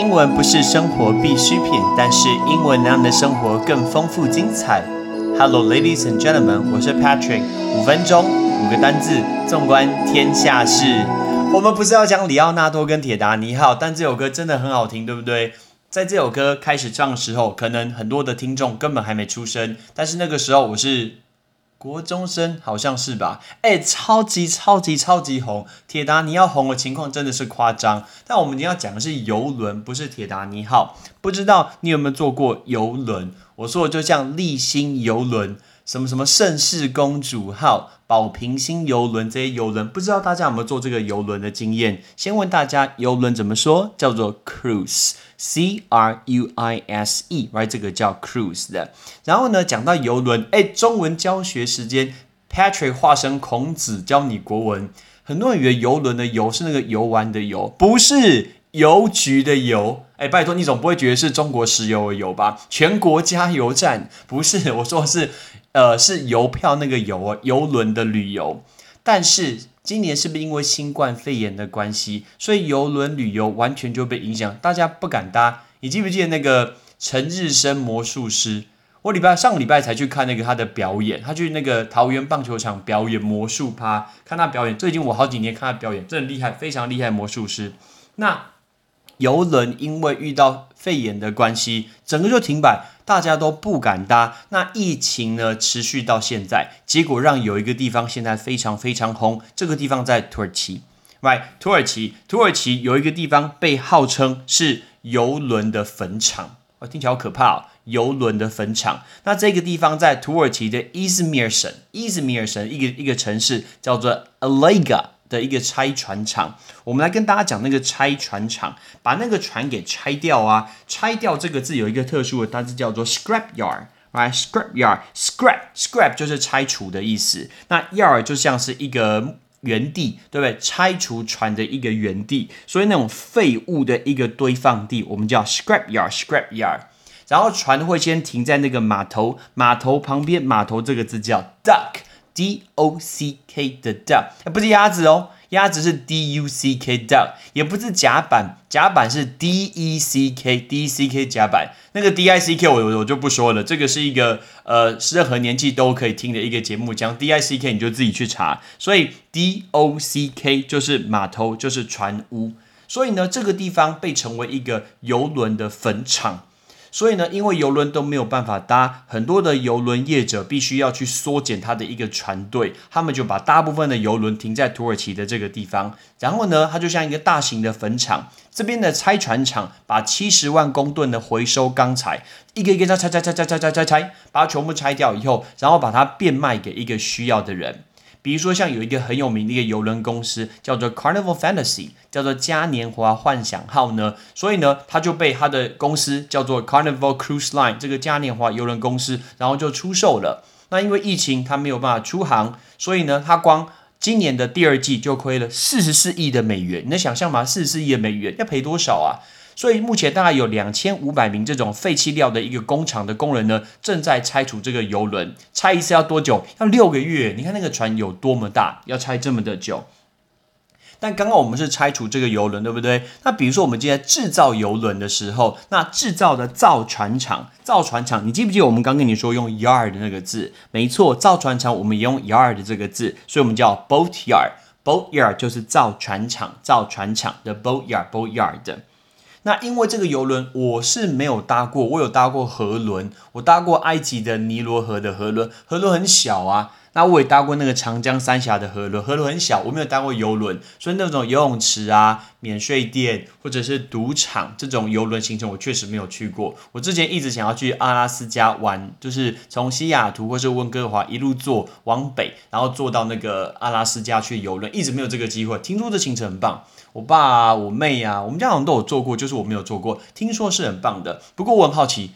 英文不是生活必需品，但是英文能让你的生活更丰富精彩。Hello, ladies and gentlemen，我是 Patrick。五分钟，五个单字，纵观天下事。我们不是要讲里奥纳多跟铁达尼号，但这首歌真的很好听，对不对？在这首歌开始唱的时候，可能很多的听众根本还没出生，但是那个时候我是。国中生好像是吧？哎，超级超级超级红！铁达尼要红的情况真的是夸张。但我们今天要讲的是游轮，不是铁达尼号。不知道你有没有坐过游轮？我说的就像立新游轮。什么什么盛世公主号、宝瓶星游轮这些游轮，不知道大家有没有坐这个游轮的经验？先问大家，游轮怎么说？叫做 cruise，c r u i s e，right？这个叫 cruise 的。然后呢，讲到游轮，哎，中文教学时间，Patrick 化身孔子教你国文。很多人以为游轮的游是那个游玩的游，不是邮局的邮。哎，拜托，你总不会觉得是中国石油的油吧？全国加油站不是，我说的是。呃，是邮票那个邮啊，邮轮的旅游。但是今年是不是因为新冠肺炎的关系，所以邮轮旅游完全就被影响，大家不敢搭。你记不记得那个陈日升魔术师？我礼拜上个礼拜才去看那个他的表演，他去那个桃园棒球场表演魔术趴，看他表演。最近我好几年看他表演，真的厉害，非常厉害魔术师。那游轮因为遇到肺炎的关系，整个就停摆。大家都不敢搭，那疫情呢持续到现在，结果让有一个地方现在非常非常红，这个地方在土耳其，right？土耳其，土耳其有一个地方被号称是游轮的坟场，哇，听起来好可怕哦，游轮的坟场。那这个地方在土耳其的伊兹密尔省，伊兹密尔省一个一个城市叫做 Alega。的一个拆船厂，我们来跟大家讲那个拆船厂，把那个船给拆掉啊！拆掉这个字有一个特殊的单词叫做 scrap yard，right？scrap yard，scrap，scrap 就是拆除的意思。那 yard 就像是一个原地，对不对？拆除船的一个原地，所以那种废物的一个堆放地，我们叫 scrap yard，scrap yard。然后船会先停在那个码头，码头旁边，码头这个字叫 dock。D O C K 的 duck，不是鸭子哦，鸭子是 D U C K duck，也不是甲板，甲板是 D E C K D C K 甲板，那个 D I C K 我我就不说了，这个是一个呃任何年纪都可以听的一个节目，讲 D I C K 你就自己去查，所以 D O C K 就是码头，就是船屋，所以呢这个地方被称为一个游轮的坟场。所以呢，因为游轮都没有办法搭，很多的游轮业者必须要去缩减他的一个船队，他们就把大部分的游轮停在土耳其的这个地方。然后呢，它就像一个大型的坟场，这边的拆船厂把七十万公吨的回收钢材一个一个拆拆拆拆拆拆拆拆，把它全部拆掉以后，然后把它变卖给一个需要的人。比如说，像有一个很有名的一个游轮公司，叫做 Carnival Fantasy，叫做嘉年华幻想号呢，所以呢，他就被他的公司叫做 Carnival Cruise Line 这个嘉年华游轮公司，然后就出售了。那因为疫情，他没有办法出航，所以呢，他光今年的第二季就亏了四十四亿的美元。你能想象吗？四十四亿的美元要赔多少啊？所以目前大概有两千五百名这种废弃料的一个工厂的工人呢，正在拆除这个游轮。拆一次要多久？要六个月。你看那个船有多么大，要拆这么的久。但刚刚我们是拆除这个游轮，对不对？那比如说我们今天制造游轮的时候，那制造的造船厂，造船厂，你记不记得我们刚跟你说用 yard 那个字？没错，造船厂我们也用 yard 这个字，所以我们叫 boat yard。boat yard 就是造船厂，造船厂的 boat yard，boat yard。那因为这个游轮我是没有搭过，我有搭过河轮，我搭过埃及的尼罗河的河轮，河轮很小啊。那我也搭过那个长江三峡的河轮，河轮很小，我没有搭过游轮，所以那种游泳池啊、免税店或者是赌场这种游轮行程，我确实没有去过。我之前一直想要去阿拉斯加玩，就是从西雅图或是温哥华一路坐往北，然后坐到那个阿拉斯加去游轮，一直没有这个机会。听说这行程很棒，我爸、我妹呀，我们家好像都有做过，就是我没有做过。听说是很棒的，不过我很好奇，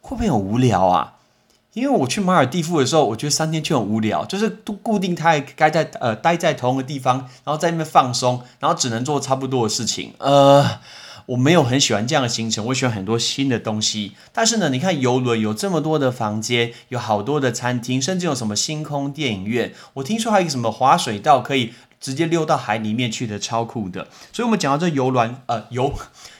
会不会很无聊啊？因为我去马尔蒂夫的时候，我觉得三天就很无聊，就是都固定他该在呃待在同一个地方，然后在那边放松，然后只能做差不多的事情。呃，我没有很喜欢这样的行程，我喜欢很多新的东西。但是呢，你看游轮有这么多的房间，有好多的餐厅，甚至有什么星空电影院。我听说还有一个什么滑水道，可以直接溜到海里面去的，超酷的。所以，我们讲到这游轮，呃，游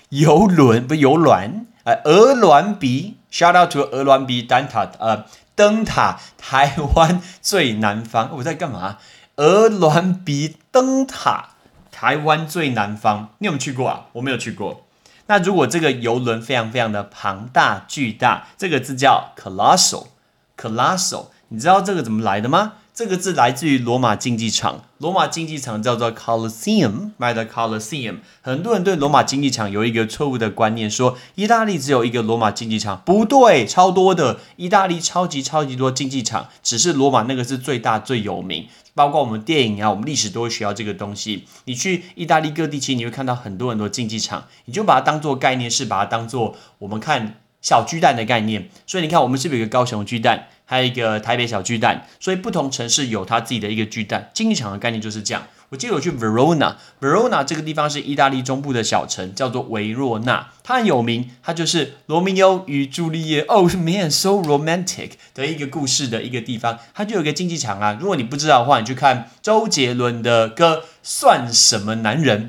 游轮不游轮，呃，鹅卵鼻，shout out to 鹅銮鼻灯塔，呃，灯塔，台湾最南方。我在干嘛？鹅銮鼻灯塔，台湾最南方。你有没有去过啊？我没有去过。那如果这个游轮非常非常的庞大巨大，这个字叫 colossal，colossal。你知道这个怎么来的吗？这个字来自于罗马竞技场，罗马竞技场叫做 Colosseum，My the Colosseum。很多人对罗马竞技场有一个错误的观念，说意大利只有一个罗马竞技场，不对，超多的，意大利超级超级多竞技场，只是罗马那个是最大最有名。包括我们电影啊，我们历史都会学到这个东西。你去意大利各地其实你会看到很多很多竞技场，你就把它当做概念，是把它当做我们看小巨蛋的概念。所以你看，我们是不是有个高雄巨蛋？还有一个台北小巨蛋，所以不同城市有它自己的一个巨蛋。竞技场的概念就是这样。我记得我去 Verona，Verona 这个地方是意大利中部的小城，叫做维若纳。它很有名，它就是罗密欧与朱丽叶，Oh man，so romantic 的一个故事的一个地方。它就有一个竞技场啊。如果你不知道的话，你去看周杰伦的歌《算什么男人》，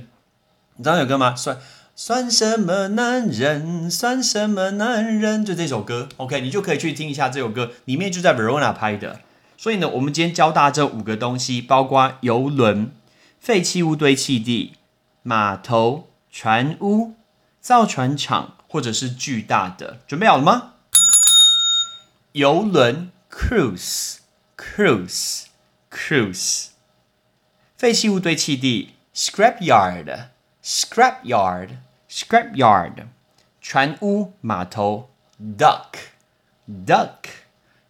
你知道有歌吗？算。算什么男人？算什么男人？就这首歌，OK，你就可以去听一下这首歌，里面就在 Verona 拍的。所以呢，我们今天教大家这五个东西，包括游轮、废弃物堆砌地、码头、船屋、造船厂，或者是巨大的。准备好了吗？游轮 cruise，cruise，cruise。废弃物堆砌地 （scrapyard，。Scrapyard，Scrapyard，船屋码头；duck，duck，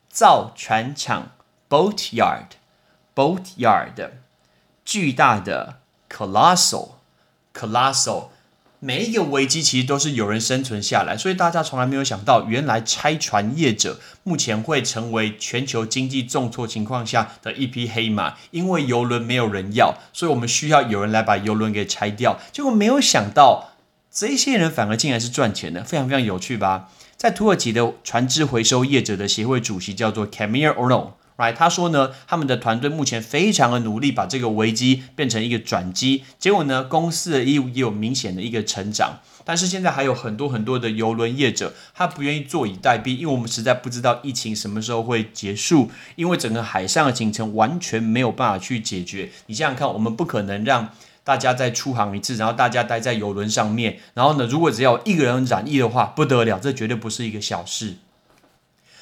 造船厂；boatyard，boatyard，巨大的；colossal，colossal。每一个危机其实都是有人生存下来，所以大家从来没有想到，原来拆船业者目前会成为全球经济重挫情况下的一匹黑马。因为游轮没有人要，所以我们需要有人来把游轮给拆掉。结果没有想到。这些人反而竟然是赚钱的，非常非常有趣吧？在土耳其的船只回收业者的协会主席叫做 Kamir Orno，right？他说呢，他们的团队目前非常的努力，把这个危机变成一个转机。结果呢，公司的业务也有明显的一个成长。但是现在还有很多很多的游轮业者，他不愿意坐以待毙，因为我们实在不知道疫情什么时候会结束，因为整个海上的行程完全没有办法去解决。你想想看，我们不可能让。大家再出航一次，然后大家待在游轮上面，然后呢，如果只要一个人染疫的话，不得了，这绝对不是一个小事。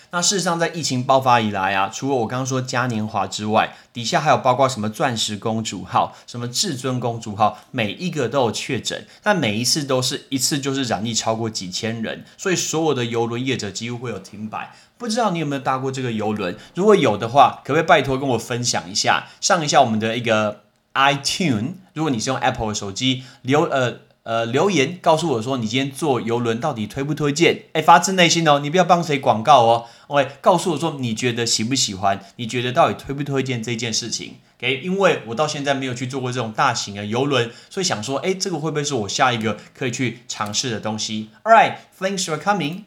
那事实上，在疫情爆发以来啊，除了我刚刚说嘉年华之外，底下还有包括什么钻石公主号、什么至尊公主号，每一个都有确诊，但每一次都是一次就是染疫超过几千人，所以所有的游轮业者几乎会有停摆。不知道你有没有搭过这个游轮？如果有的话，可不可以拜托跟我分享一下，上一下我们的一个。iTune，如果你是用 Apple 的手机，留呃呃留言告诉我说你今天坐游轮到底推不推荐？哎，发自内心哦，你不要帮谁广告哦。OK，告诉我说你觉得喜不喜欢？你觉得到底推不推荐这件事情？OK，因为我到现在没有去做过这种大型的游轮，所以想说，哎，这个会不会是我下一个可以去尝试的东西？All right，thanks for coming，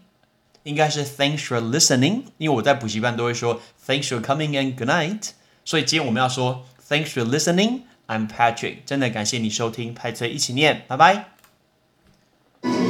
应该是 thanks for listening，因为我在补习班都会说 thanks for coming and good night，所以今天我们要说 thanks for listening。I'm Patrick，真的感谢你收听《派崔一起念》，拜拜。